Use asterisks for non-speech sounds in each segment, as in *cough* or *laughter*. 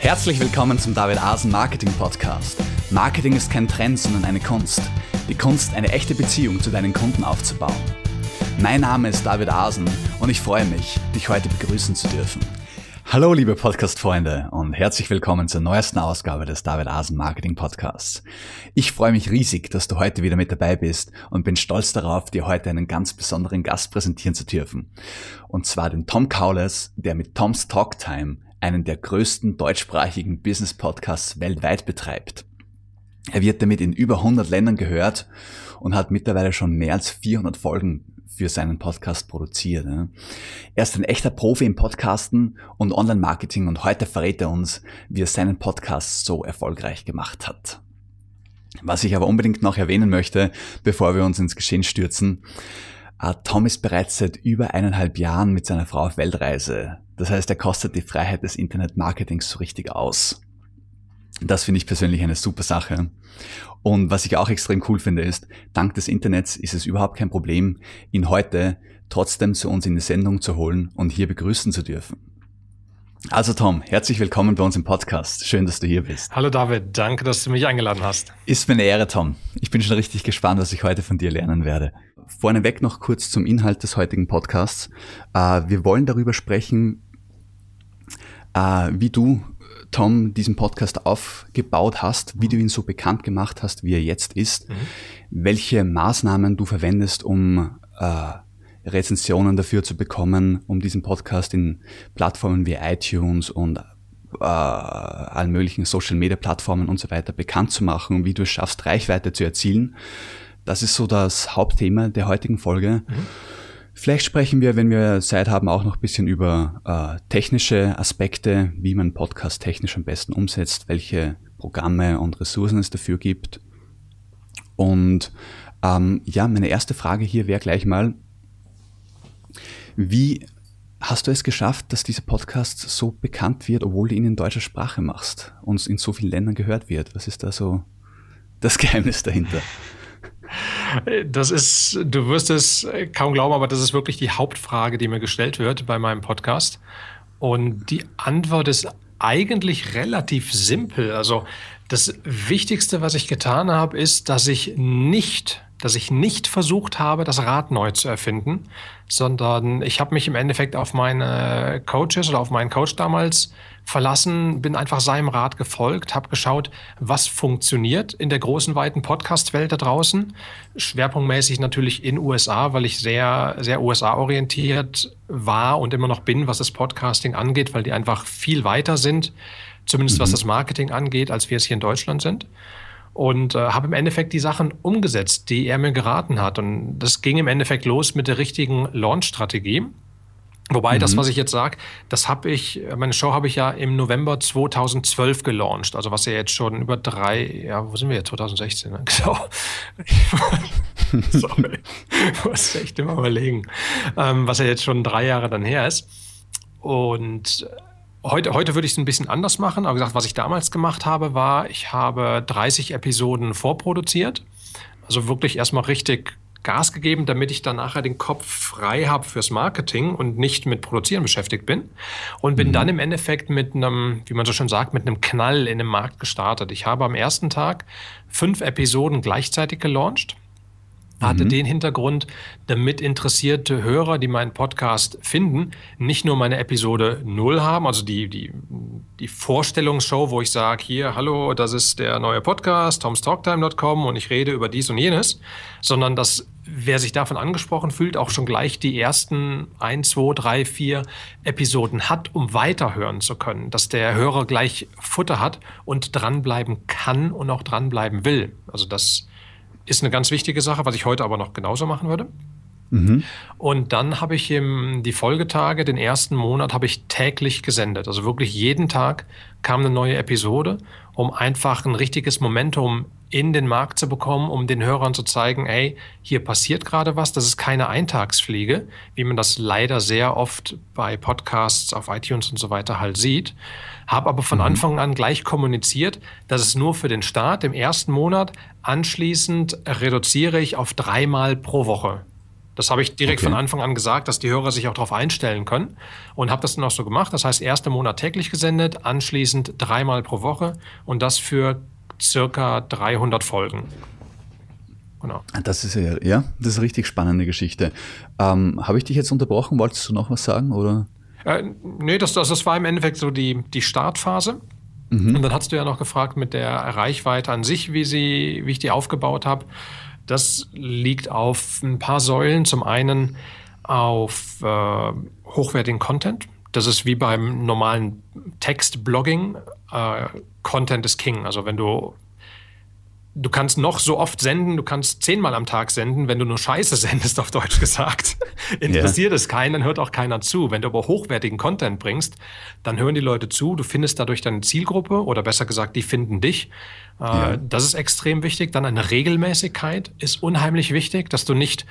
Herzlich willkommen zum David Asen Marketing Podcast. Marketing ist kein Trend, sondern eine Kunst. Die Kunst, eine echte Beziehung zu deinen Kunden aufzubauen. Mein Name ist David Asen und ich freue mich, dich heute begrüßen zu dürfen. Hallo liebe Podcast-Freunde und herzlich willkommen zur neuesten Ausgabe des David Asen Marketing Podcasts. Ich freue mich riesig, dass du heute wieder mit dabei bist und bin stolz darauf, dir heute einen ganz besonderen Gast präsentieren zu dürfen. Und zwar den Tom Kaules, der mit Tom's Talk Time einen der größten deutschsprachigen Business-Podcasts weltweit betreibt. Er wird damit in über 100 Ländern gehört und hat mittlerweile schon mehr als 400 Folgen für seinen Podcast produziert. Er ist ein echter Profi im Podcasten und Online-Marketing und heute verrät er uns, wie er seinen Podcast so erfolgreich gemacht hat. Was ich aber unbedingt noch erwähnen möchte, bevor wir uns ins Geschehen stürzen, äh, Tom ist bereits seit über eineinhalb Jahren mit seiner Frau auf Weltreise. Das heißt, er kostet die Freiheit des Internet-Marketings so richtig aus. Das finde ich persönlich eine super Sache. Und was ich auch extrem cool finde, ist, dank des Internets ist es überhaupt kein Problem, ihn heute trotzdem zu uns in die Sendung zu holen und hier begrüßen zu dürfen. Also Tom, herzlich willkommen bei uns im Podcast. Schön, dass du hier bist. Hallo David, danke, dass du mich eingeladen hast. Ist mir eine Ehre, Tom. Ich bin schon richtig gespannt, was ich heute von dir lernen werde. Vorneweg noch kurz zum Inhalt des heutigen Podcasts. Äh, wir wollen darüber sprechen, äh, wie du, Tom, diesen Podcast aufgebaut hast, wie du ihn so bekannt gemacht hast, wie er jetzt ist, mhm. welche Maßnahmen du verwendest, um äh, Rezensionen dafür zu bekommen, um diesen Podcast in Plattformen wie iTunes und äh, allen möglichen Social-Media-Plattformen und so weiter bekannt zu machen und wie du es schaffst, Reichweite zu erzielen. Das ist so das Hauptthema der heutigen Folge. Mhm. Vielleicht sprechen wir, wenn wir Zeit haben, auch noch ein bisschen über äh, technische Aspekte, wie man Podcast technisch am besten umsetzt, welche Programme und Ressourcen es dafür gibt. Und ähm, ja, meine erste Frage hier wäre gleich mal, wie hast du es geschafft, dass dieser Podcast so bekannt wird, obwohl du ihn in deutscher Sprache machst und in so vielen Ländern gehört wird? Was ist da so das *laughs* Geheimnis dahinter? Das ist, du wirst es kaum glauben, aber das ist wirklich die Hauptfrage, die mir gestellt wird bei meinem Podcast. Und die Antwort ist eigentlich relativ simpel. Also das Wichtigste, was ich getan habe, ist, dass ich nicht dass ich nicht versucht habe, das Rad neu zu erfinden, sondern ich habe mich im Endeffekt auf meine Coaches oder auf meinen Coach damals verlassen, bin einfach seinem Rat gefolgt, habe geschaut, was funktioniert in der großen, weiten Podcast-Welt da draußen. Schwerpunktmäßig natürlich in USA, weil ich sehr, sehr USA-orientiert war und immer noch bin, was das Podcasting angeht, weil die einfach viel weiter sind, zumindest mhm. was das Marketing angeht, als wir es hier in Deutschland sind und äh, habe im Endeffekt die Sachen umgesetzt, die er mir geraten hat. Und das ging im Endeffekt los mit der richtigen Launch-Strategie. Wobei mhm. das, was ich jetzt sage, das habe ich, meine Show habe ich ja im November 2012 gelauncht. Also was ja jetzt schon über drei, ja, wo sind wir jetzt? 2016, ne? *laughs* Genau. *laughs* Sorry. Ich muss echt immer überlegen. Ähm, was ja jetzt schon drei Jahre dann her ist. Und Heute, heute würde ich es ein bisschen anders machen. Aber gesagt, was ich damals gemacht habe, war, ich habe 30 Episoden vorproduziert. Also wirklich erstmal richtig Gas gegeben, damit ich dann nachher den Kopf frei habe fürs Marketing und nicht mit Produzieren beschäftigt bin. Und bin mhm. dann im Endeffekt mit einem, wie man so schon sagt, mit einem Knall in den Markt gestartet. Ich habe am ersten Tag fünf Episoden gleichzeitig gelauncht hatte mhm. den Hintergrund, damit interessierte Hörer, die meinen Podcast finden, nicht nur meine Episode 0 haben, also die, die, die Vorstellungsshow, wo ich sage, hier, hallo, das ist der neue Podcast, tomstalktime.com und ich rede über dies und jenes, sondern dass wer sich davon angesprochen fühlt, auch schon gleich die ersten 1, 2, 3, 4 Episoden hat, um weiterhören zu können. Dass der Hörer gleich Futter hat und dranbleiben kann und auch dranbleiben will. Also das ist eine ganz wichtige Sache, was ich heute aber noch genauso machen würde. Mhm. Und dann habe ich im, die Folgetage, den ersten Monat, habe ich täglich gesendet. Also wirklich jeden Tag kam eine neue Episode, um einfach ein richtiges Momentum in den Markt zu bekommen, um den Hörern zu zeigen, ey, hier passiert gerade was, das ist keine Eintagsfliege, wie man das leider sehr oft bei Podcasts auf iTunes und so weiter halt sieht. Habe aber von mhm. Anfang an gleich kommuniziert, dass es nur für den Start im ersten Monat, anschließend reduziere ich auf dreimal pro Woche Das habe ich direkt okay. von Anfang an gesagt, dass die Hörer sich auch darauf einstellen können und habe das dann auch so gemacht. Das heißt, erster Monat täglich gesendet, anschließend dreimal pro Woche und das für circa 300 Folgen. Genau. Das ist ja, ja, das ist eine richtig spannende Geschichte. Ähm, habe ich dich jetzt unterbrochen? Wolltest du noch was sagen? Oder? Äh, nee, das, das, das war im Endeffekt so die, die Startphase. Mhm. Und dann hast du ja noch gefragt mit der Reichweite an sich, wie, sie, wie ich die aufgebaut habe. Das liegt auf ein paar Säulen. Zum einen auf äh, hochwertigen Content. Das ist wie beim normalen Text-Blogging. Äh, Content ist King. Also wenn du du kannst noch so oft senden, du kannst zehnmal am Tag senden, wenn du nur Scheiße *laughs* sendest, auf Deutsch gesagt. Interessiert yeah. es keinen, dann hört auch keiner zu. Wenn du aber hochwertigen Content bringst, dann hören die Leute zu, du findest dadurch deine Zielgruppe oder besser gesagt, die finden dich. Äh, ja. Das ist extrem wichtig. Dann eine Regelmäßigkeit ist unheimlich wichtig, dass du nicht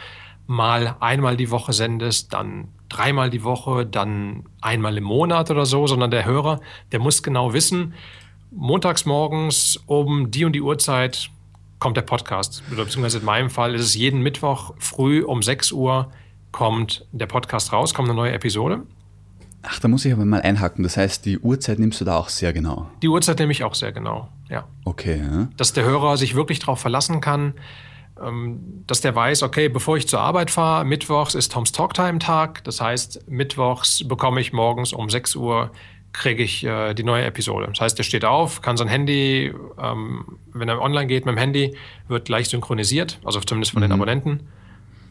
mal einmal die Woche sendest, dann dreimal die Woche, dann einmal im Monat oder so, sondern der Hörer, der muss genau wissen, montags morgens um die und die Uhrzeit kommt der Podcast. Oder beziehungsweise in meinem Fall ist es jeden Mittwoch früh um 6 Uhr kommt der Podcast raus, kommt eine neue Episode. Ach, da muss ich aber mal einhaken. Das heißt, die Uhrzeit nimmst du da auch sehr genau. Die Uhrzeit nehme ich auch sehr genau, ja. Okay. Ja. Dass der Hörer sich wirklich darauf verlassen kann, dass der weiß, okay, bevor ich zur Arbeit fahre, mittwochs ist Toms Talktime-Tag. Das heißt, mittwochs bekomme ich morgens um 6 Uhr kriege ich äh, die neue Episode. Das heißt, der steht auf, kann sein Handy, ähm, wenn er online geht mit dem Handy, wird gleich synchronisiert, also zumindest von mhm. den Abonnenten.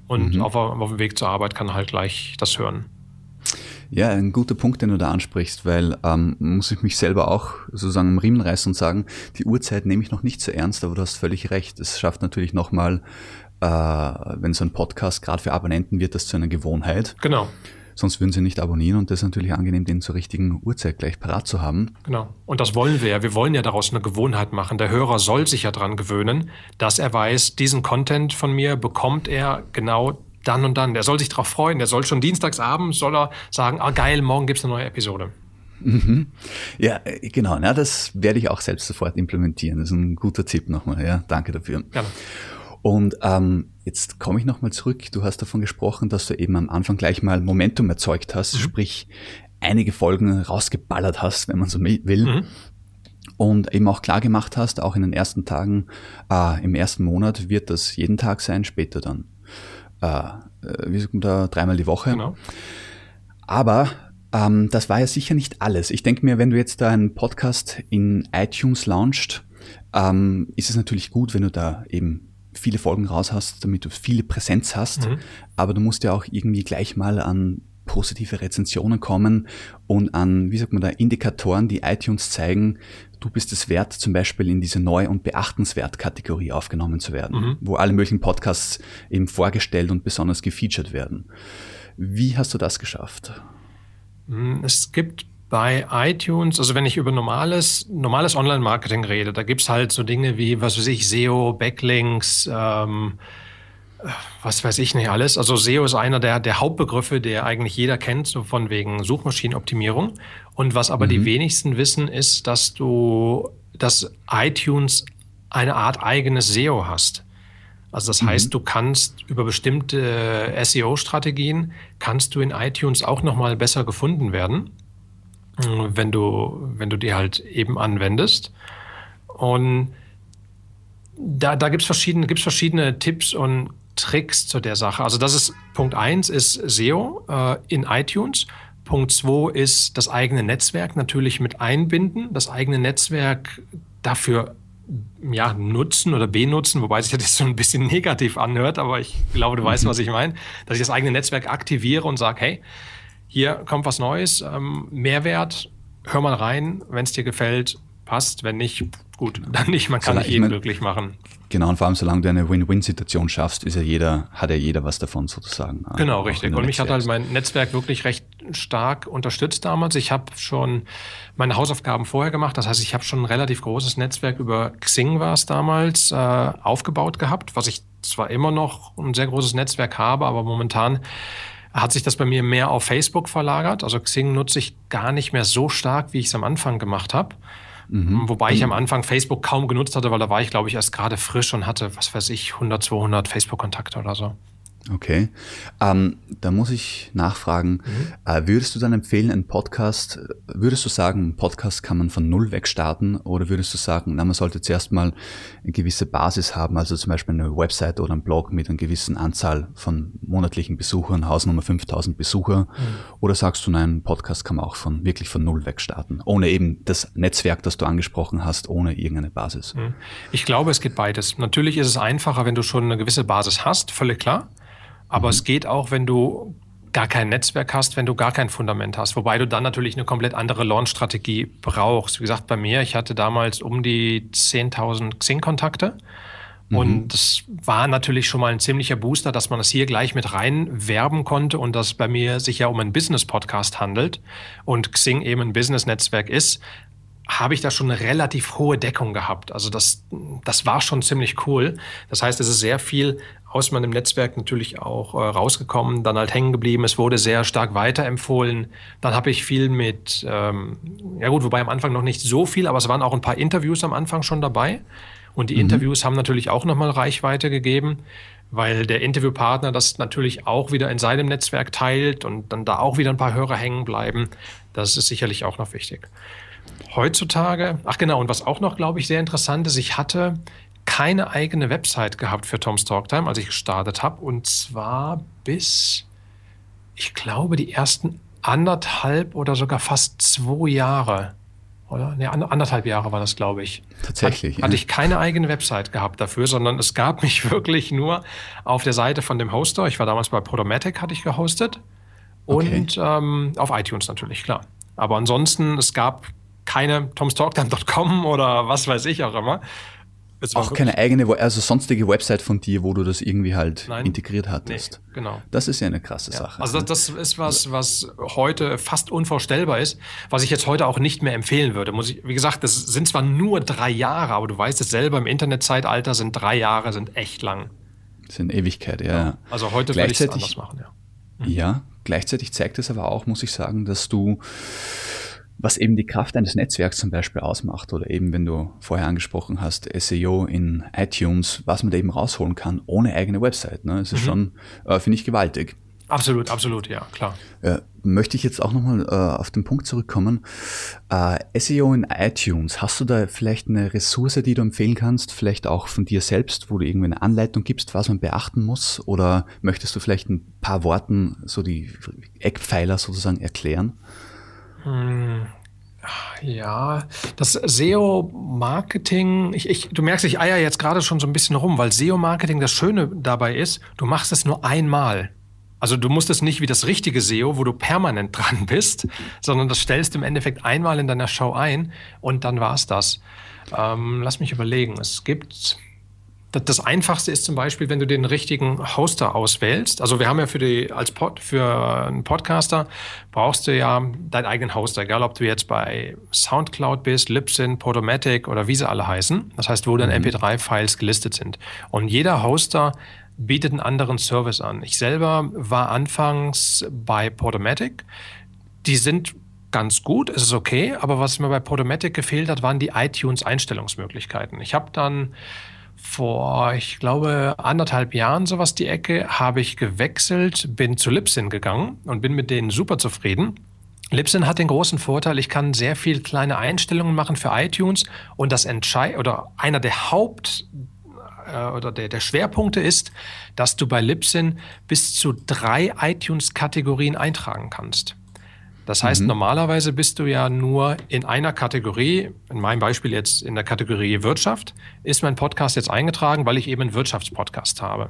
Und mhm. auf, auf dem Weg zur Arbeit kann er halt gleich das hören. Ja, ein guter Punkt, den du da ansprichst, weil ähm, muss ich mich selber auch sozusagen im Riemen reißen und sagen, die Uhrzeit nehme ich noch nicht so ernst, aber du hast völlig recht. Es schafft natürlich nochmal, äh, wenn so ein Podcast gerade für Abonnenten wird, das zu einer Gewohnheit. Genau sonst würden sie nicht abonnieren und das ist natürlich angenehm, den zur richtigen Uhrzeit gleich parat zu haben. Genau. Und das wollen wir ja. Wir wollen ja daraus eine Gewohnheit machen. Der Hörer soll sich ja daran gewöhnen, dass er weiß, diesen Content von mir bekommt er genau dann und dann. Der soll sich darauf freuen. Der soll schon dienstagsabend soll er sagen, ah geil, morgen gibt es eine neue Episode. Mhm. Ja, äh, genau. Na, das werde ich auch selbst sofort implementieren. Das ist ein guter Tipp nochmal. Ja, danke dafür. Gerne. Und ähm, jetzt komme ich nochmal zurück. Du hast davon gesprochen, dass du eben am Anfang gleich mal Momentum erzeugt hast, mhm. sprich einige Folgen rausgeballert hast, wenn man so will. Mhm. Und eben auch klar gemacht hast, auch in den ersten Tagen, äh, im ersten Monat wird das jeden Tag sein, später dann, wie sagt man da, dreimal die Woche. Genau. Aber ähm, das war ja sicher nicht alles. Ich denke mir, wenn du jetzt da einen Podcast in iTunes launchst, ähm, ist es natürlich gut, wenn du da eben viele Folgen raus hast, damit du viele Präsenz hast. Mhm. Aber du musst ja auch irgendwie gleich mal an positive Rezensionen kommen und an, wie sagt man da, Indikatoren, die iTunes zeigen, du bist es wert, zum Beispiel in diese neu und beachtenswert Kategorie aufgenommen zu werden, mhm. wo alle möglichen Podcasts eben vorgestellt und besonders gefeatured werden. Wie hast du das geschafft? Mhm, es gibt bei iTunes, also wenn ich über normales, normales Online-Marketing rede, da gibt's halt so Dinge wie, was weiß ich, SEO, Backlinks, ähm, was weiß ich nicht alles. Also SEO ist einer der, der Hauptbegriffe, der eigentlich jeder kennt, so von wegen Suchmaschinenoptimierung. Und was aber mhm. die wenigsten wissen, ist, dass du, dass iTunes eine Art eigenes SEO hast. Also das mhm. heißt, du kannst über bestimmte SEO-Strategien kannst du in iTunes auch nochmal besser gefunden werden wenn du, wenn du die halt eben anwendest. Und da, da gibt es verschiedene, gibt's verschiedene Tipps und Tricks zu der Sache. Also das ist Punkt 1 ist SEO äh, in iTunes. Punkt 2 ist das eigene Netzwerk natürlich mit einbinden, das eigene Netzwerk dafür ja, nutzen oder benutzen, wobei sich das jetzt so ein bisschen *laughs* negativ anhört, aber ich glaube, du weißt, mhm. was ich meine, dass ich das eigene Netzwerk aktiviere und sage, hey, hier kommt was Neues, ähm, Mehrwert, hör mal rein, wenn es dir gefällt, passt, wenn nicht, gut, dann nicht, man kann nicht jeden glücklich machen. Genau, und vor allem, solange du eine Win-Win-Situation schaffst, ist ja jeder, hat ja jeder was davon sozusagen. Genau, richtig. Und mich hat halt mein Netzwerk wirklich recht stark unterstützt damals. Ich habe schon meine Hausaufgaben vorher gemacht. Das heißt, ich habe schon ein relativ großes Netzwerk über Xing war es damals äh, aufgebaut gehabt, was ich zwar immer noch ein sehr großes Netzwerk habe, aber momentan hat sich das bei mir mehr auf Facebook verlagert. Also Xing nutze ich gar nicht mehr so stark, wie ich es am Anfang gemacht habe. Mhm. Wobei ich am Anfang Facebook kaum genutzt hatte, weil da war ich, glaube ich, erst gerade frisch und hatte, was weiß ich, 100, 200 Facebook-Kontakte oder so. Okay. Ähm, da muss ich nachfragen, mhm. äh, würdest du dann empfehlen, einen Podcast, würdest du sagen, einen Podcast kann man von null weg starten oder würdest du sagen, na, man sollte zuerst mal eine gewisse Basis haben, also zum Beispiel eine Website oder ein Blog mit einer gewissen Anzahl von monatlichen Besuchern, Hausnummer 5000 Besucher mhm. oder sagst du, nein, einen Podcast kann man auch von wirklich von null weg starten, ohne eben das Netzwerk, das du angesprochen hast, ohne irgendeine Basis? Mhm. Ich glaube, es geht beides. Natürlich ist es einfacher, wenn du schon eine gewisse Basis hast, völlig klar. Aber mhm. es geht auch, wenn du gar kein Netzwerk hast, wenn du gar kein Fundament hast. Wobei du dann natürlich eine komplett andere Launch-Strategie brauchst. Wie gesagt, bei mir, ich hatte damals um die 10.000 Xing-Kontakte. Mhm. Und das war natürlich schon mal ein ziemlicher Booster, dass man das hier gleich mit reinwerben konnte und dass bei mir sich ja um einen Business-Podcast handelt und Xing eben ein Business-Netzwerk ist, habe ich da schon eine relativ hohe Deckung gehabt. Also das, das war schon ziemlich cool. Das heißt, es ist sehr viel aus meinem Netzwerk natürlich auch äh, rausgekommen, dann halt hängen geblieben. Es wurde sehr stark weiterempfohlen. Dann habe ich viel mit, ähm, ja gut, wobei am Anfang noch nicht so viel, aber es waren auch ein paar Interviews am Anfang schon dabei. Und die mhm. Interviews haben natürlich auch nochmal Reichweite gegeben, weil der Interviewpartner das natürlich auch wieder in seinem Netzwerk teilt und dann da auch wieder ein paar Hörer hängen bleiben. Das ist sicherlich auch noch wichtig. Heutzutage, ach genau, und was auch noch, glaube ich, sehr interessant ist, ich hatte keine eigene Website gehabt für Tom's Talktime, als ich gestartet habe. Und zwar bis, ich glaube, die ersten anderthalb oder sogar fast zwei Jahre. Oder? Ne, anderthalb Jahre war das, glaube ich. Tatsächlich. Hat, ja. Hatte ich keine eigene Website gehabt dafür, sondern es gab *laughs* mich wirklich nur auf der Seite von dem Hoster. Ich war damals bei Podomatic, hatte ich gehostet. Und okay. ähm, auf iTunes natürlich, klar. Aber ansonsten, es gab keine tomstalktime.com oder was weiß ich auch immer, auch keine eigene, also sonstige Website von dir, wo du das irgendwie halt Nein, integriert hattest. Nee, genau. Das ist ja eine krasse ja. Sache. Also das, das, ist was, was heute fast unvorstellbar ist, was ich jetzt heute auch nicht mehr empfehlen würde. Muss ich, wie gesagt, das sind zwar nur drei Jahre, aber du weißt es selber, im Internetzeitalter sind drei Jahre sind echt lang. Das sind Ewigkeit, ja. ja. Also heute würde ich es anders machen, ja. Mhm. Ja, gleichzeitig zeigt es aber auch, muss ich sagen, dass du was eben die Kraft eines Netzwerks zum Beispiel ausmacht oder eben, wenn du vorher angesprochen hast, SEO in iTunes, was man da eben rausholen kann, ohne eigene Website. Ne? Das ist mhm. schon, äh, finde ich, gewaltig. Absolut, absolut, ja, klar. Äh, möchte ich jetzt auch nochmal äh, auf den Punkt zurückkommen. Äh, SEO in iTunes, hast du da vielleicht eine Ressource, die du empfehlen kannst, vielleicht auch von dir selbst, wo du irgendwie eine Anleitung gibst, was man beachten muss? Oder möchtest du vielleicht ein paar Worten, so die Eckpfeiler sozusagen erklären? Hm, ja, das SEO-Marketing, ich, ich, du merkst, ich eier jetzt gerade schon so ein bisschen rum, weil SEO-Marketing das Schöne dabei ist, du machst es nur einmal. Also du musst es nicht wie das richtige SEO, wo du permanent *laughs* dran bist, sondern das stellst im Endeffekt einmal in deiner Show ein und dann war es das. Ähm, lass mich überlegen. Es gibt das Einfachste ist zum Beispiel, wenn du den richtigen Hoster auswählst. Also wir haben ja für die, als Pod, für einen Podcaster brauchst du ja deinen eigenen Hoster, egal ob du jetzt bei Soundcloud bist, Libsyn, Podomatic oder wie sie alle heißen. Das heißt, wo dann mhm. MP3-Files gelistet sind. Und jeder Hoster bietet einen anderen Service an. Ich selber war anfangs bei Podomatic. Die sind ganz gut, es ist okay, aber was mir bei Podomatic gefehlt hat, waren die iTunes-Einstellungsmöglichkeiten. Ich habe dann vor, ich glaube, anderthalb Jahren sowas die Ecke, habe ich gewechselt, bin zu Libsyn gegangen und bin mit denen super zufrieden. Libsyn hat den großen Vorteil, ich kann sehr viel kleine Einstellungen machen für iTunes und das Entscheid oder einer der Haupt äh, oder der, der Schwerpunkte ist, dass du bei Libsyn bis zu drei iTunes-Kategorien eintragen kannst. Das heißt, mhm. normalerweise bist du ja nur in einer Kategorie, in meinem Beispiel jetzt in der Kategorie Wirtschaft, ist mein Podcast jetzt eingetragen, weil ich eben einen Wirtschaftspodcast habe.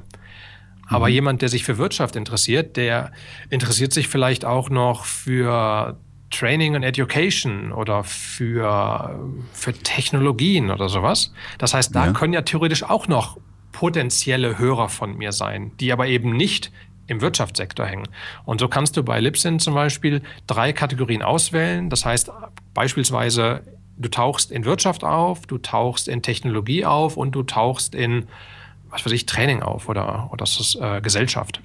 Aber mhm. jemand, der sich für Wirtschaft interessiert, der interessiert sich vielleicht auch noch für Training and Education oder für, für Technologien oder sowas. Das heißt, da ja. können ja theoretisch auch noch potenzielle Hörer von mir sein, die aber eben nicht im Wirtschaftssektor hängen. Und so kannst du bei Libsyn zum Beispiel drei Kategorien auswählen. Das heißt beispielsweise, du tauchst in Wirtschaft auf, du tauchst in Technologie auf und du tauchst in, was weiß ich, Training auf oder, oder das ist, äh, Gesellschaft.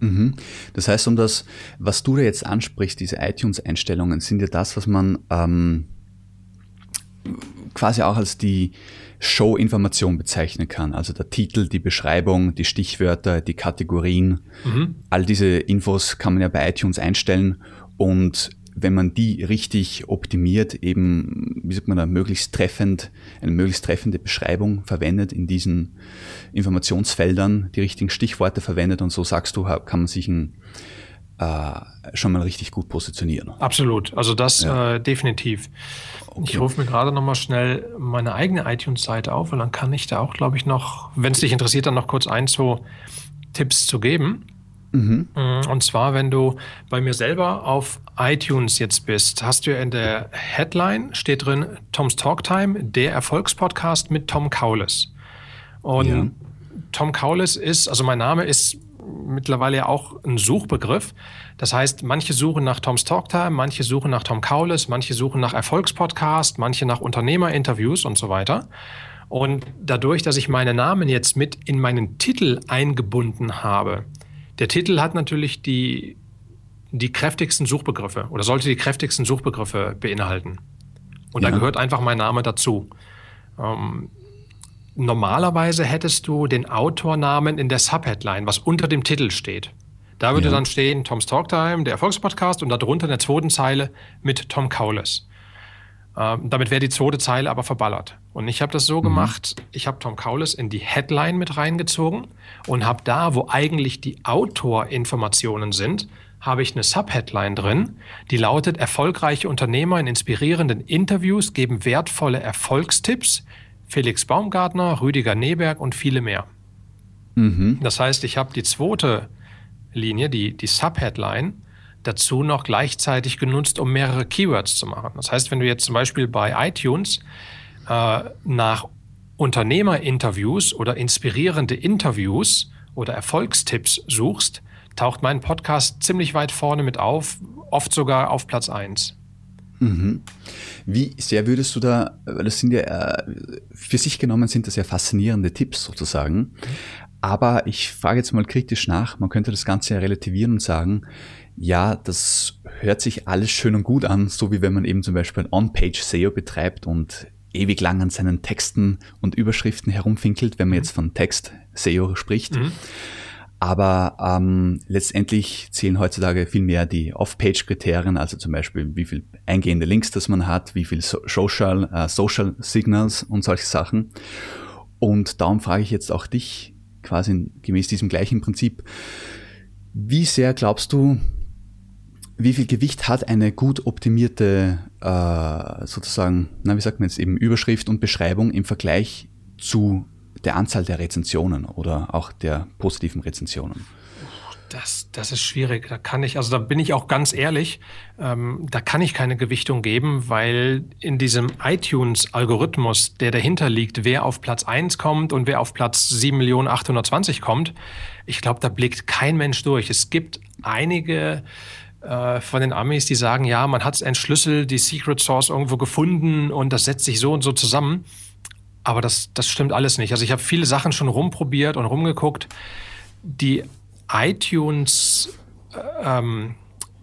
Mhm. Das heißt, um das, was du da jetzt ansprichst, diese iTunes-Einstellungen, sind ja das, was man ähm, quasi auch als die Show-Information bezeichnen kann. Also der Titel, die Beschreibung, die Stichwörter, die Kategorien. Mhm. All diese Infos kann man ja bei iTunes einstellen und wenn man die richtig optimiert, eben, wie sagt man da, möglichst treffend, eine möglichst treffende Beschreibung verwendet in diesen Informationsfeldern, die richtigen Stichworte verwendet und so sagst du, kann man sich ein, schon mal richtig gut positionieren. Absolut, also das ja. äh, definitiv. Okay. Ich rufe mir gerade noch mal schnell meine eigene iTunes-Seite auf und dann kann ich da auch, glaube ich, noch, wenn es dich interessiert, dann noch kurz ein, zwei Tipps zu geben. Mhm. Und zwar, wenn du bei mir selber auf iTunes jetzt bist, hast du in der Headline steht drin Tom's Talktime, der Erfolgspodcast mit Tom Kaules. Und ja. Tom Kaules ist, also mein Name ist mittlerweile ja auch ein Suchbegriff. Das heißt, manche suchen nach Tom's Talktime, manche suchen nach Tom Kaules, manche suchen nach Erfolgspodcast, manche nach Unternehmerinterviews und so weiter. Und dadurch, dass ich meinen Namen jetzt mit in meinen Titel eingebunden habe, der Titel hat natürlich die, die kräftigsten Suchbegriffe oder sollte die kräftigsten Suchbegriffe beinhalten. Und ja. da gehört einfach mein Name dazu. Ähm, normalerweise hättest du den Autornamen in der Subheadline, was unter dem Titel steht. Da würde ja. dann stehen Tom's Talktime, der Erfolgspodcast und darunter in der zweiten Zeile mit Tom Kaules. Ähm, damit wäre die zweite Zeile aber verballert. Und ich habe das so mhm. gemacht, ich habe Tom Kaules in die Headline mit reingezogen und habe da, wo eigentlich die Autorinformationen sind, habe ich eine Subheadline drin, die lautet Erfolgreiche Unternehmer in inspirierenden Interviews geben wertvolle Erfolgstipps. Felix Baumgartner, Rüdiger Neberg und viele mehr. Mhm. Das heißt, ich habe die zweite Linie, die, die Subheadline, dazu noch gleichzeitig genutzt, um mehrere Keywords zu machen. Das heißt, wenn du jetzt zum Beispiel bei iTunes äh, nach Unternehmerinterviews oder inspirierende Interviews oder Erfolgstipps suchst, taucht mein Podcast ziemlich weit vorne mit auf, oft sogar auf Platz 1. Mhm. Wie sehr würdest du da, weil das sind ja, äh, für sich genommen sind das ja faszinierende Tipps sozusagen, aber ich frage jetzt mal kritisch nach, man könnte das Ganze ja relativieren und sagen, ja, das hört sich alles schön und gut an, so wie wenn man eben zum Beispiel ein On-Page-SEO betreibt und ewig lang an seinen Texten und Überschriften herumfinkelt, wenn man jetzt von Text-SEO spricht. Mhm. Aber ähm, letztendlich zählen heutzutage viel mehr die Off-Page-Kriterien, also zum Beispiel wie viel eingehende Links das man hat, wie viel Social, äh, Social Signals und solche Sachen. Und darum frage ich jetzt auch dich, quasi gemäß diesem gleichen Prinzip, wie sehr glaubst du, wie viel Gewicht hat eine gut optimierte, äh, sozusagen, na, wie sagt man jetzt eben, Überschrift und Beschreibung im Vergleich zu der Anzahl der Rezensionen oder auch der positiven Rezensionen? Das, das ist schwierig. Da kann ich, also da bin ich auch ganz ehrlich, ähm, da kann ich keine Gewichtung geben, weil in diesem iTunes-Algorithmus, der dahinter liegt, wer auf Platz 1 kommt und wer auf Platz 7.820 kommt, ich glaube, da blickt kein Mensch durch. Es gibt einige äh, von den Amis, die sagen, ja, man hat entschlüsselt, die Secret Source irgendwo gefunden und das setzt sich so und so zusammen. Aber das, das stimmt alles nicht. Also ich habe viele Sachen schon rumprobiert und rumgeguckt. Die iTunes äh, ähm,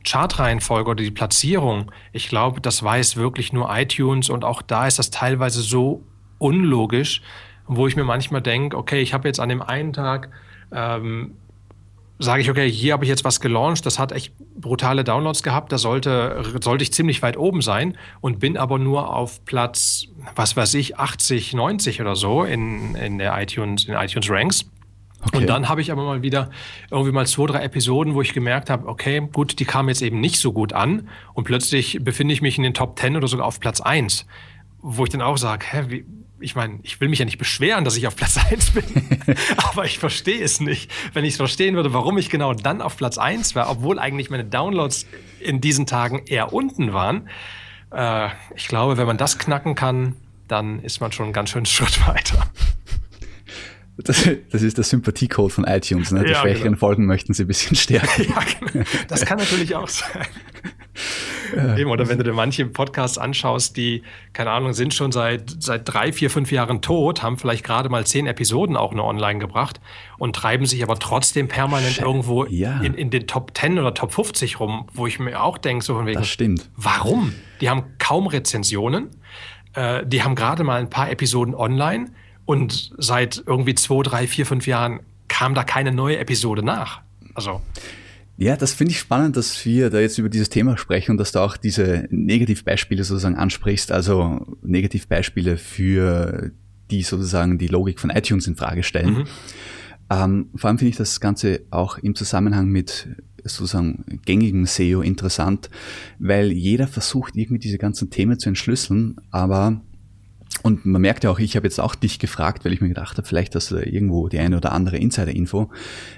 Chartreihenfolge oder die Platzierung, ich glaube, das weiß wirklich nur iTunes und auch da ist das teilweise so unlogisch, wo ich mir manchmal denke, okay, ich habe jetzt an dem einen Tag ähm, sage ich, okay, hier habe ich jetzt was gelauncht, das hat echt brutale Downloads gehabt, da sollte, sollte ich ziemlich weit oben sein und bin aber nur auf Platz, was weiß ich, 80, 90 oder so in, in der iTunes, in iTunes Ranks. Okay. Und dann habe ich aber mal wieder irgendwie mal zwei, drei Episoden, wo ich gemerkt habe, okay, gut, die kamen jetzt eben nicht so gut an und plötzlich befinde ich mich in den Top 10 oder sogar auf Platz 1, wo ich dann auch sage, hä, wie, ich meine, ich will mich ja nicht beschweren, dass ich auf Platz *laughs* 1 bin, *laughs* aber ich verstehe es nicht. Wenn ich es verstehen würde, warum ich genau dann auf Platz 1 war, obwohl eigentlich meine Downloads in diesen Tagen eher unten waren, äh, ich glaube, wenn man das knacken kann, dann ist man schon einen ganz schönen *laughs* Schritt weiter. Das, das, ist der Sympathiecode von iTunes. Ne? Die ja, schwächeren genau. Folgen möchten sie ein bisschen stärken. Ja, genau. Das kann natürlich auch sein. Eben, oder wenn du dir manche Podcasts anschaust, die, keine Ahnung, sind schon seit, seit drei, vier, fünf Jahren tot, haben vielleicht gerade mal zehn Episoden auch nur online gebracht und treiben sich aber trotzdem permanent Sch irgendwo ja. in, in den Top 10 oder Top 50 rum, wo ich mir auch denke, so von wegen, das stimmt. warum? Die haben kaum Rezensionen. äh, die haben gerade mal ein paar Episoden online und seit irgendwie zwei, drei, vier, fünf Jahren kam da keine neue Episode nach. Also. Ja, das finde ich spannend, dass wir da jetzt über dieses Thema sprechen und dass du auch diese Negativbeispiele sozusagen ansprichst, also Negativbeispiele für die sozusagen die Logik von iTunes in Frage stellen. Mhm. Ähm, vor allem finde ich das Ganze auch im Zusammenhang mit sozusagen gängigem SEO interessant, weil jeder versucht irgendwie diese ganzen Themen zu entschlüsseln, aber und man merkt ja auch, ich habe jetzt auch dich gefragt, weil ich mir gedacht habe, vielleicht hast du da irgendwo die eine oder andere Insider-Info.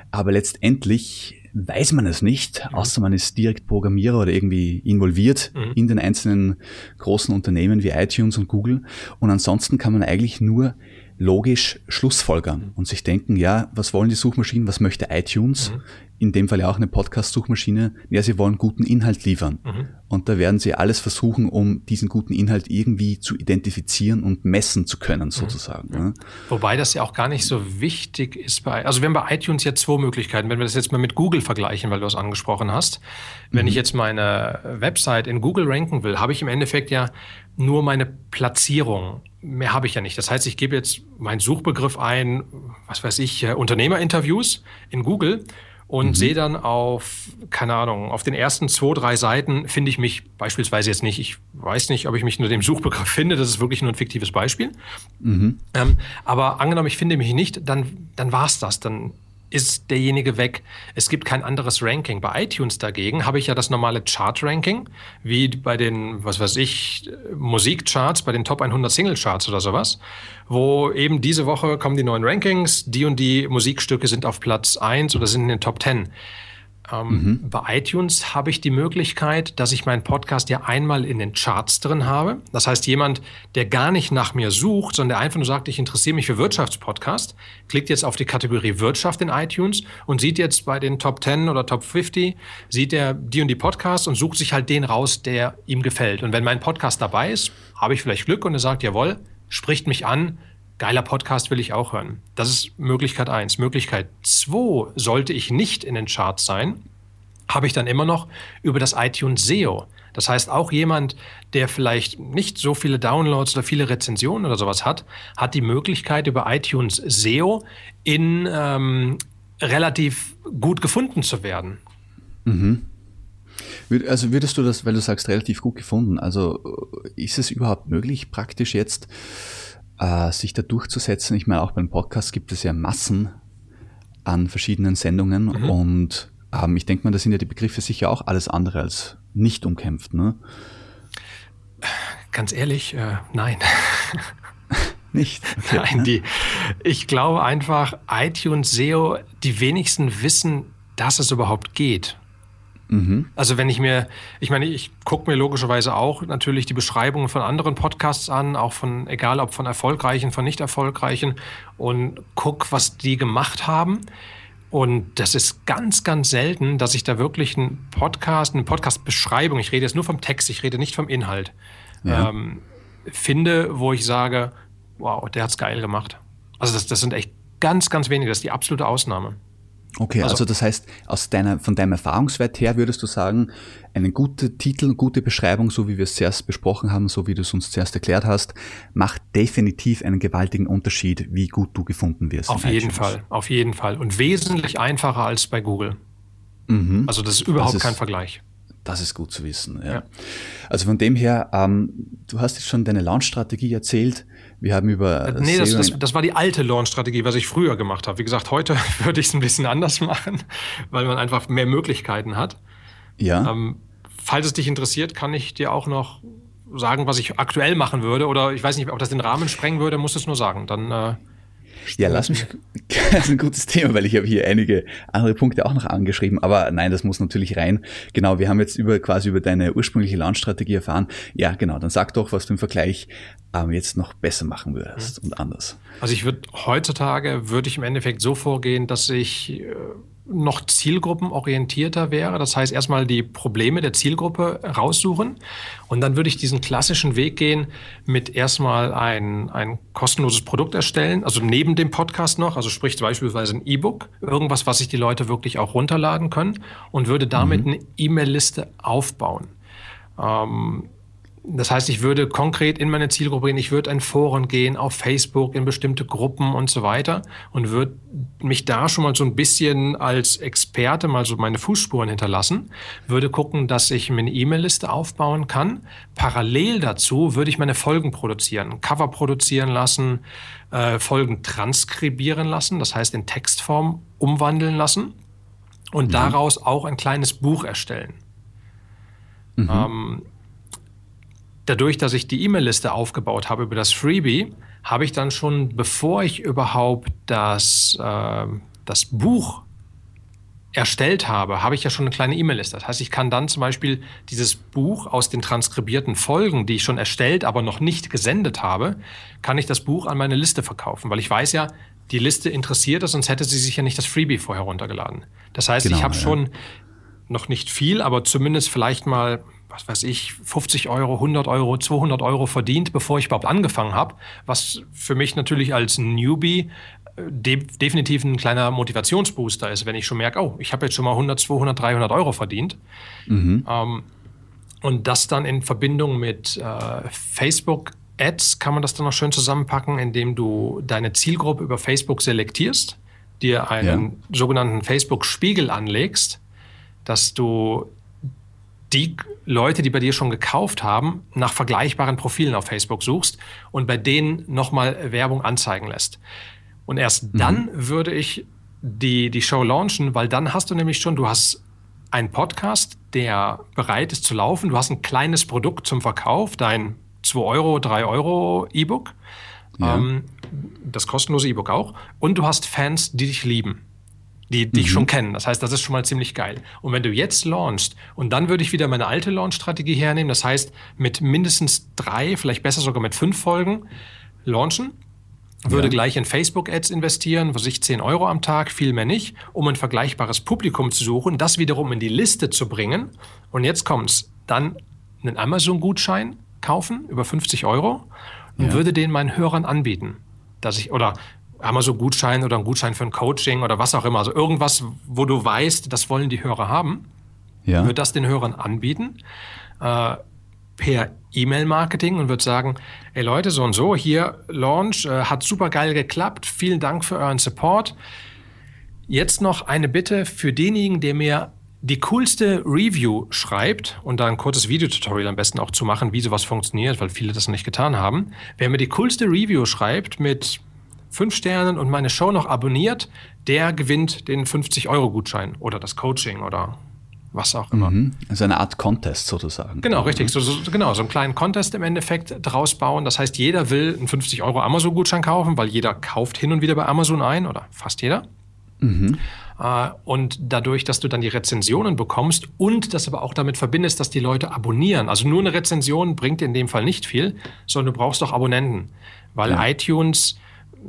Aber letztendlich weiß man es nicht, außer man ist direkt Programmierer oder irgendwie involviert mhm. in den einzelnen großen Unternehmen wie iTunes und Google. Und ansonsten kann man eigentlich nur logisch Schlussfolgern mhm. und sich denken, ja, was wollen die Suchmaschinen, was möchte iTunes? Mhm in dem Fall ja auch eine Podcast-Suchmaschine, ja, sie wollen guten Inhalt liefern. Mhm. Und da werden sie alles versuchen, um diesen guten Inhalt irgendwie zu identifizieren und messen zu können, mhm. sozusagen. Mhm. Ja. Wobei das ja auch gar nicht so wichtig ist bei, also wir haben bei iTunes jetzt zwei Möglichkeiten. Wenn wir das jetzt mal mit Google vergleichen, weil du es angesprochen hast. Wenn mhm. ich jetzt meine Website in Google ranken will, habe ich im Endeffekt ja nur meine Platzierung. Mehr habe ich ja nicht. Das heißt, ich gebe jetzt meinen Suchbegriff ein, was weiß ich, Unternehmerinterviews in Google und mhm. sehe dann auf, keine Ahnung, auf den ersten zwei, drei Seiten finde ich mich beispielsweise jetzt nicht. Ich weiß nicht, ob ich mich nur dem Suchbegriff *laughs* finde. Das ist wirklich nur ein fiktives Beispiel. Mhm. Ähm, aber angenommen, ich finde mich nicht, dann, dann war's das. Dann ist derjenige weg. Es gibt kein anderes Ranking. Bei iTunes dagegen habe ich ja das normale Chart-Ranking, wie bei den, was weiß ich, Musikcharts, bei den Top 100 Single-Charts oder sowas, wo eben diese Woche kommen die neuen Rankings, die und die Musikstücke sind auf Platz 1 oder sind in den Top 10. Ähm, mhm. Bei iTunes habe ich die Möglichkeit, dass ich meinen Podcast ja einmal in den Charts drin habe. Das heißt, jemand, der gar nicht nach mir sucht, sondern der einfach nur sagt, ich interessiere mich für Wirtschaftspodcast, klickt jetzt auf die Kategorie Wirtschaft in iTunes und sieht jetzt bei den Top 10 oder Top 50, sieht er die und die Podcasts und sucht sich halt den raus, der ihm gefällt. Und wenn mein Podcast dabei ist, habe ich vielleicht Glück und er sagt, jawohl, spricht mich an, geiler Podcast will ich auch hören. Das ist Möglichkeit eins. Möglichkeit zwei, sollte ich nicht in den Charts sein, habe ich dann immer noch über das iTunes SEO. Das heißt, auch jemand, der vielleicht nicht so viele Downloads oder viele Rezensionen oder sowas hat, hat die Möglichkeit, über iTunes SEO in ähm, relativ gut gefunden zu werden. Mhm. Also würdest du das, weil du sagst, relativ gut gefunden, also ist es überhaupt möglich, praktisch jetzt äh, sich da durchzusetzen. Ich meine, auch beim Podcast gibt es ja Massen an verschiedenen Sendungen mhm. und ähm, ich denke mal, da sind ja die Begriffe sicher auch alles andere als nicht umkämpft. Ne? Ganz ehrlich, äh, nein. *laughs* nicht? Okay. Nein, die, ich glaube einfach, iTunes SEO, die wenigsten wissen, dass es überhaupt geht. Mhm. Also wenn ich mir, ich meine, ich gucke mir logischerweise auch natürlich die Beschreibungen von anderen Podcasts an, auch von, egal ob von erfolgreichen, von nicht erfolgreichen und gucke, was die gemacht haben. Und das ist ganz, ganz selten, dass ich da wirklich einen Podcast, eine Podcast-Beschreibung, ich rede jetzt nur vom Text, ich rede nicht vom Inhalt, ja. ähm, finde, wo ich sage, wow, der hat's geil gemacht. Also das, das sind echt ganz, ganz wenige, das ist die absolute Ausnahme. Okay, also, also, das heißt, aus deiner, von deinem Erfahrungswert her würdest du sagen, eine gute Titel, gute Beschreibung, so wie wir es zuerst besprochen haben, so wie du es uns zuerst erklärt hast, macht definitiv einen gewaltigen Unterschied, wie gut du gefunden wirst. Auf jeden Fall, auf jeden Fall. Und wesentlich einfacher als bei Google. Mhm. Also das ist überhaupt das ist, kein Vergleich. Das ist gut zu wissen. Ja. ja. Also von dem her, ähm, du hast jetzt schon deine Launch-Strategie erzählt. Wir haben über. Äh, nee, das, das, das war die alte Launch-Strategie, was ich früher gemacht habe. Wie gesagt, heute *laughs* würde ich es ein bisschen anders machen, weil man einfach mehr Möglichkeiten hat. Ja. Ähm, falls es dich interessiert, kann ich dir auch noch sagen, was ich aktuell machen würde. Oder ich weiß nicht, ob das den Rahmen sprengen würde, musst du es nur sagen. Dann äh, ja, lass mich, *laughs* das ist ein gutes Thema, weil ich habe hier einige andere Punkte auch noch angeschrieben, aber nein, das muss natürlich rein. Genau, wir haben jetzt über quasi über deine ursprüngliche Launchstrategie erfahren. Ja, genau, dann sag doch, was du im Vergleich ähm, jetzt noch besser machen würdest mhm. und anders. Also ich würde heutzutage würde ich im Endeffekt so vorgehen, dass ich äh, noch zielgruppenorientierter wäre. Das heißt, erstmal die Probleme der Zielgruppe raussuchen und dann würde ich diesen klassischen Weg gehen mit erstmal ein, ein kostenloses Produkt erstellen, also neben dem Podcast noch, also sprich beispielsweise ein E-Book, irgendwas, was sich die Leute wirklich auch runterladen können und würde damit mhm. eine E-Mail-Liste aufbauen. Ähm, das heißt, ich würde konkret in meine Zielgruppe gehen, ich würde in Foren gehen, auf Facebook, in bestimmte Gruppen und so weiter und würde mich da schon mal so ein bisschen als Experte mal so meine Fußspuren hinterlassen, würde gucken, dass ich mir eine E-Mail-Liste aufbauen kann. Parallel dazu würde ich meine Folgen produzieren, Cover produzieren lassen, äh, Folgen transkribieren lassen, das heißt in Textform umwandeln lassen und mhm. daraus auch ein kleines Buch erstellen. Mhm. Ähm, dadurch, dass ich die E-Mail-Liste aufgebaut habe über das Freebie, habe ich dann schon, bevor ich überhaupt das, äh, das Buch erstellt habe, habe ich ja schon eine kleine E-Mail-Liste. Das heißt, ich kann dann zum Beispiel dieses Buch aus den transkribierten Folgen, die ich schon erstellt, aber noch nicht gesendet habe, kann ich das Buch an meine Liste verkaufen, weil ich weiß ja, die Liste interessiert es, sonst hätte sie sich ja nicht das Freebie vorher runtergeladen. Das heißt, genau, ich habe ja. schon noch nicht viel, aber zumindest vielleicht mal was weiß ich, 50 Euro, 100 Euro, 200 Euro verdient, bevor ich überhaupt angefangen habe, was für mich natürlich als Newbie äh, de definitiv ein kleiner Motivationsbooster ist, wenn ich schon merke, oh, ich habe jetzt schon mal 100, 200, 300 Euro verdient. Mhm. Ähm, und das dann in Verbindung mit äh, Facebook Ads kann man das dann noch schön zusammenpacken, indem du deine Zielgruppe über Facebook selektierst, dir einen ja. sogenannten Facebook-Spiegel anlegst, dass du die Leute, die bei dir schon gekauft haben, nach vergleichbaren Profilen auf Facebook suchst und bei denen nochmal Werbung anzeigen lässt. Und erst mhm. dann würde ich die, die Show launchen, weil dann hast du nämlich schon, du hast einen Podcast, der bereit ist zu laufen, du hast ein kleines Produkt zum Verkauf, dein 2 Euro, 3 Euro E-Book, ja. ähm, das kostenlose E-Book auch, und du hast Fans, die dich lieben die dich mhm. schon kennen. Das heißt, das ist schon mal ziemlich geil. Und wenn du jetzt launchst, und dann würde ich wieder meine alte Launch-Strategie hernehmen, das heißt, mit mindestens drei, vielleicht besser sogar mit fünf Folgen launchen, würde ja. gleich in Facebook-Ads investieren, was ich 10 Euro am Tag, viel mehr nicht, um ein vergleichbares Publikum zu suchen, das wiederum in die Liste zu bringen. Und jetzt kommt's, dann einen Amazon-Gutschein kaufen über 50 Euro und ja. würde den meinen Hörern anbieten. Dass ich, oder Amazon-Gutschein oder ein Gutschein für ein Coaching oder was auch immer. Also irgendwas, wo du weißt, das wollen die Hörer haben. Ja. Wird das den Hörern anbieten äh, per E-Mail-Marketing und wird sagen, ey Leute, so und so, hier Launch, äh, hat super geil geklappt, vielen Dank für euren Support. Jetzt noch eine Bitte für denjenigen, der mir die coolste Review schreibt und da ein kurzes Videotutorial am besten auch zu machen, wie sowas funktioniert, weil viele das noch nicht getan haben. Wer mir die coolste Review schreibt mit fünf Sternen und meine Show noch abonniert, der gewinnt den 50-Euro-Gutschein oder das Coaching oder was auch immer. Mhm. Also eine Art Contest sozusagen. Genau, richtig. So, so, genau, so einen kleinen Contest im Endeffekt draus bauen. Das heißt, jeder will einen 50 Euro Amazon-Gutschein kaufen, weil jeder kauft hin und wieder bei Amazon ein oder fast jeder. Mhm. Äh, und dadurch, dass du dann die Rezensionen bekommst und das aber auch damit verbindest, dass die Leute abonnieren. Also nur eine Rezension bringt in dem Fall nicht viel, sondern du brauchst auch Abonnenten. Weil ja. iTunes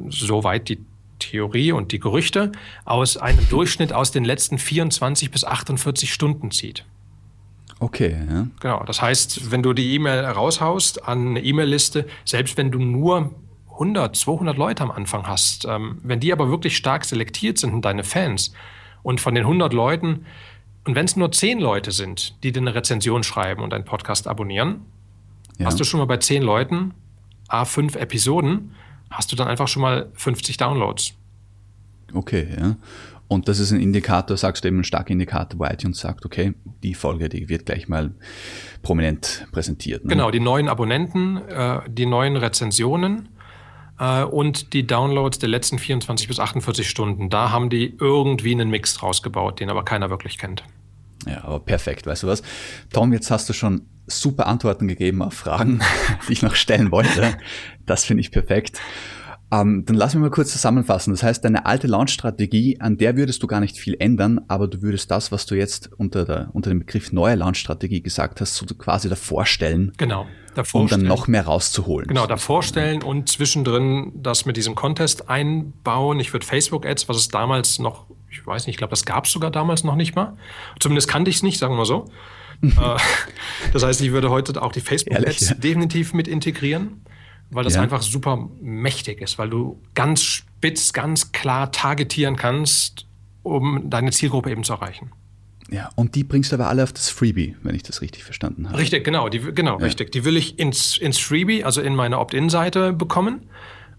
soweit die Theorie und die Gerüchte, aus einem Durchschnitt aus den letzten 24 bis 48 Stunden zieht. Okay, ja. Genau, das heißt, wenn du die E-Mail raushaust an eine E-Mail-Liste, selbst wenn du nur 100, 200 Leute am Anfang hast, ähm, wenn die aber wirklich stark selektiert sind und deine Fans und von den 100 Leuten, und wenn es nur 10 Leute sind, die dir eine Rezension schreiben und einen Podcast abonnieren, ja. hast du schon mal bei 10 Leuten A5 Episoden hast du dann einfach schon mal 50 Downloads. Okay, ja. Und das ist ein Indikator, sagst du eben ein starker Indikator, wo iTunes sagt, okay, die Folge, die wird gleich mal prominent präsentiert. Ne? Genau, die neuen Abonnenten, äh, die neuen Rezensionen äh, und die Downloads der letzten 24 bis 48 Stunden. Da haben die irgendwie einen Mix draus gebaut, den aber keiner wirklich kennt. Ja, aber perfekt, weißt du was? Tom, jetzt hast du schon super Antworten gegeben auf Fragen, *laughs* die ich noch stellen wollte. Das finde ich perfekt. Ähm, dann lass mich mal kurz zusammenfassen. Das heißt, deine alte Launch-Strategie, an der würdest du gar nicht viel ändern, aber du würdest das, was du jetzt unter, der, unter dem Begriff neue Launch-Strategie gesagt hast, so quasi davor stellen. Genau. Davor um dann noch mehr rauszuholen. Genau, davor stellen und zwischendrin das mit diesem Contest einbauen. Ich würde Facebook-Ads, was es damals noch, ich weiß nicht, ich glaube, das gab es sogar damals noch nicht mal. Zumindest kannte ich es nicht, sagen wir mal so. *laughs* Äh, das heißt, ich würde heute auch die Facebook-Ads ja. definitiv mit integrieren weil das ja. einfach super mächtig ist, weil du ganz spitz, ganz klar targetieren kannst, um deine Zielgruppe eben zu erreichen. Ja, und die bringst du aber alle auf das Freebie, wenn ich das richtig verstanden habe. Richtig, genau, die, genau, ja. richtig. Die will ich ins, ins Freebie, also in meine Opt-in-Seite bekommen.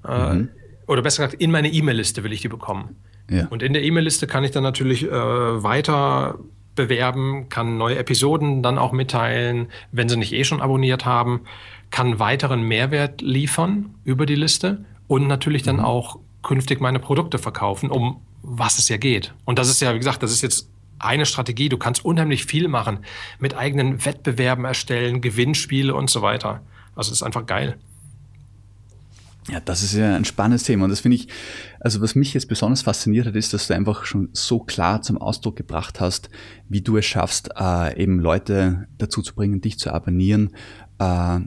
Äh, mhm. Oder besser gesagt, in meine E-Mail-Liste will ich die bekommen. Ja. Und in der E-Mail-Liste kann ich dann natürlich äh, weiter bewerben, kann neue Episoden dann auch mitteilen, wenn sie nicht eh schon abonniert haben, kann weiteren Mehrwert liefern über die Liste und natürlich dann mhm. auch künftig meine Produkte verkaufen, um was es ja geht. Und das ist ja, wie gesagt, das ist jetzt eine Strategie. Du kannst unheimlich viel machen, mit eigenen Wettbewerben erstellen, Gewinnspiele und so weiter. Also das ist einfach geil. Ja, das ist ja ein spannendes Thema. Und das finde ich, also was mich jetzt besonders fasziniert hat, ist, dass du einfach schon so klar zum Ausdruck gebracht hast, wie du es schaffst, äh, eben Leute dazu zu bringen, dich zu abonnieren, äh,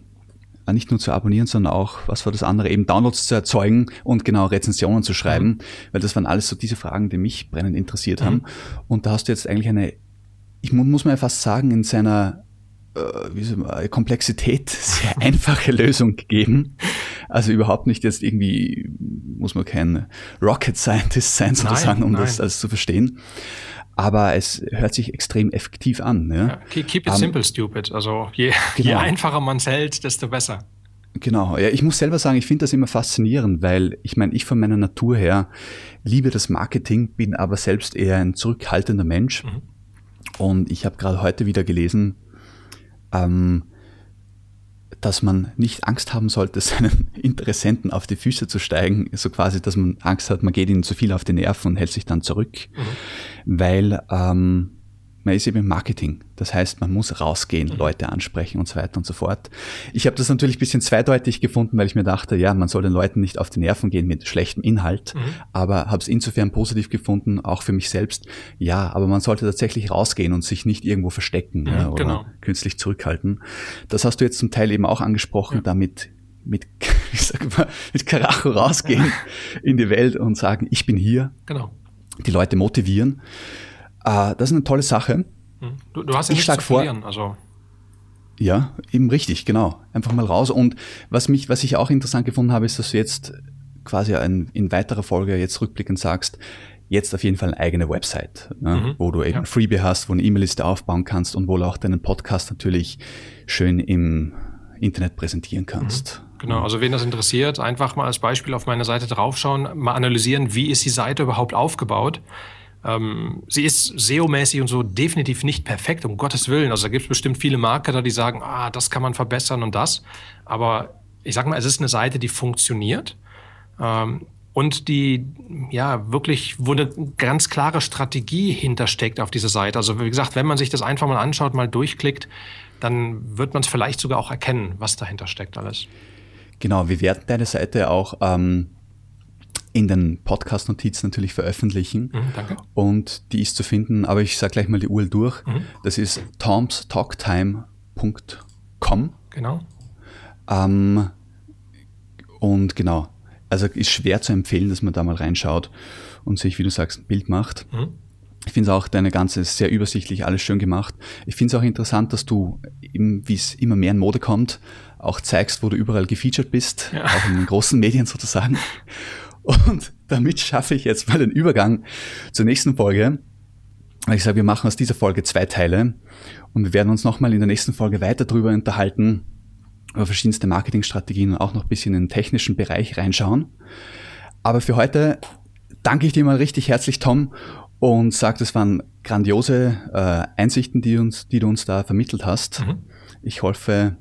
nicht nur zu abonnieren, sondern auch, was war das andere, eben Downloads zu erzeugen und genau Rezensionen zu schreiben, mhm. weil das waren alles so diese Fragen, die mich brennend interessiert mhm. haben. Und da hast du jetzt eigentlich eine, ich muss mal fast sagen, in seiner äh, Komplexität *laughs* sehr einfache Lösung gegeben. *laughs* Also überhaupt nicht jetzt irgendwie, muss man kein Rocket Scientist sein *laughs* sozusagen, nein, um nein. das alles zu verstehen aber es hört sich extrem effektiv an. Ja? ja keep it um, ähm, simple, stupid. Also je, genau. je einfacher man es hält, desto besser. Genau, ja, ich muss selber sagen, ich finde das immer faszinierend, weil ich meine, ich von meiner Natur her liebe das Marketing, bin aber selbst eher ein zurückhaltender Mensch. Mhm. Und ich habe gerade heute wieder gelesen, ähm, dass man nicht Angst haben sollte, *laughs* seinen Interessenten auf die Füße zu steigen, so quasi, dass man Angst hat, man geht ihnen zu viel auf die Nerven und hält sich dann zurück, mhm. weil ähm, man ist eben im Marketing. Das heißt, man muss rausgehen, mhm. Leute ansprechen und so weiter und so fort. Ich habe das natürlich ein bisschen zweideutig gefunden, weil ich mir dachte, ja, man soll den Leuten nicht auf die Nerven gehen mit schlechtem Inhalt, mhm. aber habe es insofern positiv gefunden, auch für mich selbst. Ja, aber man sollte tatsächlich rausgehen und sich nicht irgendwo verstecken mhm, ja, oder genau. künstlich zurückhalten. Das hast du jetzt zum Teil eben auch angesprochen, ja. damit mit, *laughs* ich sag mal, mit Karacho rausgehen *laughs* in die Welt und sagen, ich bin hier. Genau. Die Leute motivieren. Äh, das ist eine tolle Sache. Hm. Du, du hast ja ich nichts zu verlieren, also. Ja, eben richtig, genau. Einfach mal raus. Und was mich, was ich auch interessant gefunden habe, ist, dass du jetzt quasi in, in weiterer Folge jetzt rückblickend sagst, jetzt auf jeden Fall eine eigene Website, ne, mhm. wo du eben ja. Freebie hast, wo eine E-Mail-Liste aufbauen kannst und wo du auch deinen Podcast natürlich schön im Internet präsentieren kannst. Mhm. Genau, also wen das interessiert, einfach mal als Beispiel auf meine Seite draufschauen, mal analysieren, wie ist die Seite überhaupt aufgebaut. Ähm, sie ist SEO-mäßig und so definitiv nicht perfekt, um Gottes Willen. Also da gibt es bestimmt viele Marketer, die sagen, ah, das kann man verbessern und das. Aber ich sag mal, es ist eine Seite, die funktioniert. Ähm, und die ja wirklich, wo eine ganz klare Strategie hintersteckt auf dieser Seite. Also wie gesagt, wenn man sich das einfach mal anschaut, mal durchklickt, dann wird man es vielleicht sogar auch erkennen, was dahinter steckt alles. Genau, wir werden deine Seite auch ähm, in den Podcast-Notizen natürlich veröffentlichen. Mhm, danke. Und die ist zu finden, aber ich sage gleich mal die URL durch. Mhm. Das ist tomstalktime.com. Genau. Ähm, und genau, also ist schwer zu empfehlen, dass man da mal reinschaut und sich, wie du sagst, ein Bild macht. Mhm. Ich finde es auch deine ganze sehr übersichtlich, alles schön gemacht. Ich finde es auch interessant, dass du, wie es immer mehr in Mode kommt, auch zeigst, wo du überall gefeatured bist, ja. auch in den großen *laughs* Medien sozusagen. Und *laughs* damit schaffe ich jetzt mal den Übergang zur nächsten Folge. Ich sage, wir machen aus dieser Folge zwei Teile und wir werden uns nochmal in der nächsten Folge weiter darüber unterhalten, über verschiedenste Marketingstrategien und auch noch ein bisschen in den technischen Bereich reinschauen. Aber für heute danke ich dir mal richtig herzlich, Tom, und sage, das waren grandiose äh, Einsichten, die, uns, die du uns da vermittelt hast. Mhm. Ich hoffe,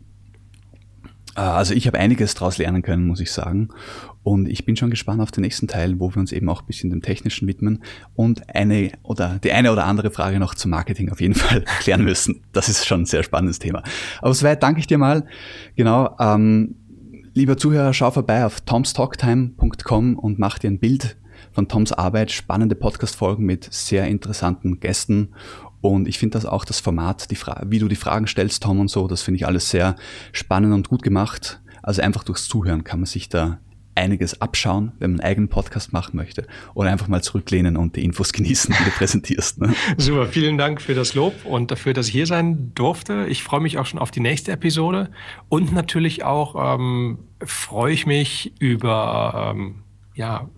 äh, also ich habe einiges daraus lernen können, muss ich sagen. Und ich bin schon gespannt auf den nächsten Teil, wo wir uns eben auch ein bisschen dem Technischen widmen und eine oder die eine oder andere Frage noch zum Marketing auf jeden *laughs* Fall klären müssen. Das ist schon ein sehr spannendes Thema. Aber soweit danke ich dir mal. Genau. Ähm, lieber Zuhörer, schau vorbei auf tomstalktime.com und mach dir ein Bild von Toms Arbeit. Spannende Podcast-Folgen mit sehr interessanten Gästen und ich finde das auch das Format, wie du die Fragen stellst, Tom und so, das finde ich alles sehr spannend und gut gemacht. Also einfach durchs Zuhören kann man sich da einiges abschauen, wenn man einen eigenen Podcast machen möchte. Oder einfach mal zurücklehnen und die Infos *laughs* genießen, die du präsentierst. Ne? Super, vielen Dank für das Lob und dafür, dass ich hier sein durfte. Ich freue mich auch schon auf die nächste Episode. Und natürlich auch ähm, freue ich mich über ähm, ja,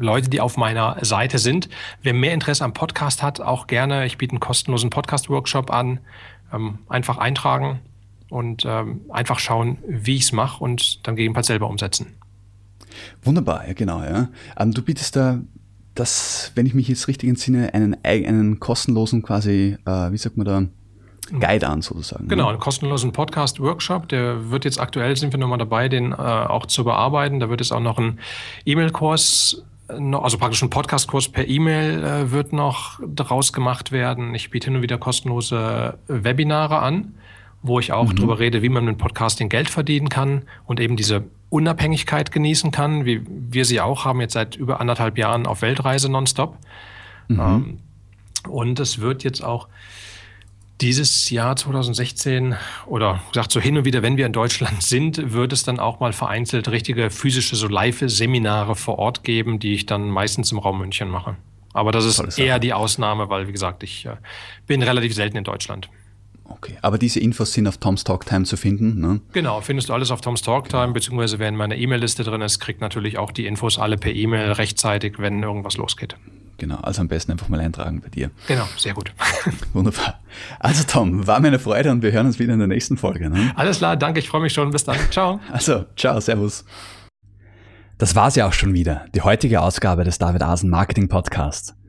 Leute, die auf meiner Seite sind. Wer mehr Interesse am Podcast hat, auch gerne. Ich biete einen kostenlosen Podcast-Workshop an. Ähm, einfach eintragen und ähm, einfach schauen, wie ich es mache und dann gegebenenfalls selber umsetzen. Wunderbar, ja genau. Ja. Ähm, du bietest da das, wenn ich mich jetzt richtig entsinne, einen, einen kostenlosen quasi, äh, wie sagt man da, Guide an sozusagen. Genau, einen kostenlosen Podcast-Workshop. Der wird jetzt aktuell, sind wir nochmal dabei, den äh, auch zu bearbeiten. Da wird es auch noch ein E-Mail-Kurs also praktisch ein Podcast-Kurs per E-Mail äh, wird noch draus gemacht werden. Ich biete hin und wieder kostenlose Webinare an, wo ich auch mhm. darüber rede, wie man mit Podcasting Geld verdienen kann und eben diese Unabhängigkeit genießen kann, wie wir sie auch haben, jetzt seit über anderthalb Jahren auf Weltreise nonstop. Mhm. Ähm, und es wird jetzt auch dieses Jahr 2016 oder gesagt so hin und wieder, wenn wir in Deutschland *laughs* sind, wird es dann auch mal vereinzelt richtige physische so Live-Seminare vor Ort geben, die ich dann meistens im Raum München mache. Aber das ist eher die Ausnahme, weil wie gesagt, ich äh, bin relativ selten in Deutschland. Okay, aber diese Infos sind auf Tom's Talktime zu finden, ne? Genau, findest du alles auf Tom's Talktime, genau. beziehungsweise wer in meiner E-Mail-Liste drin ist, kriegt natürlich auch die Infos alle per E-Mail rechtzeitig, wenn irgendwas losgeht. Genau, also am besten einfach mal eintragen bei dir. Genau, sehr gut. *laughs* Wunderbar. Also Tom, war mir eine Freude und wir hören uns wieder in der nächsten Folge. Ne? Alles klar, danke, ich freue mich schon. Bis dann. Ciao. *laughs* Also, ciao, servus. Das war's ja auch schon wieder, die heutige Ausgabe des David Asen Marketing Podcasts.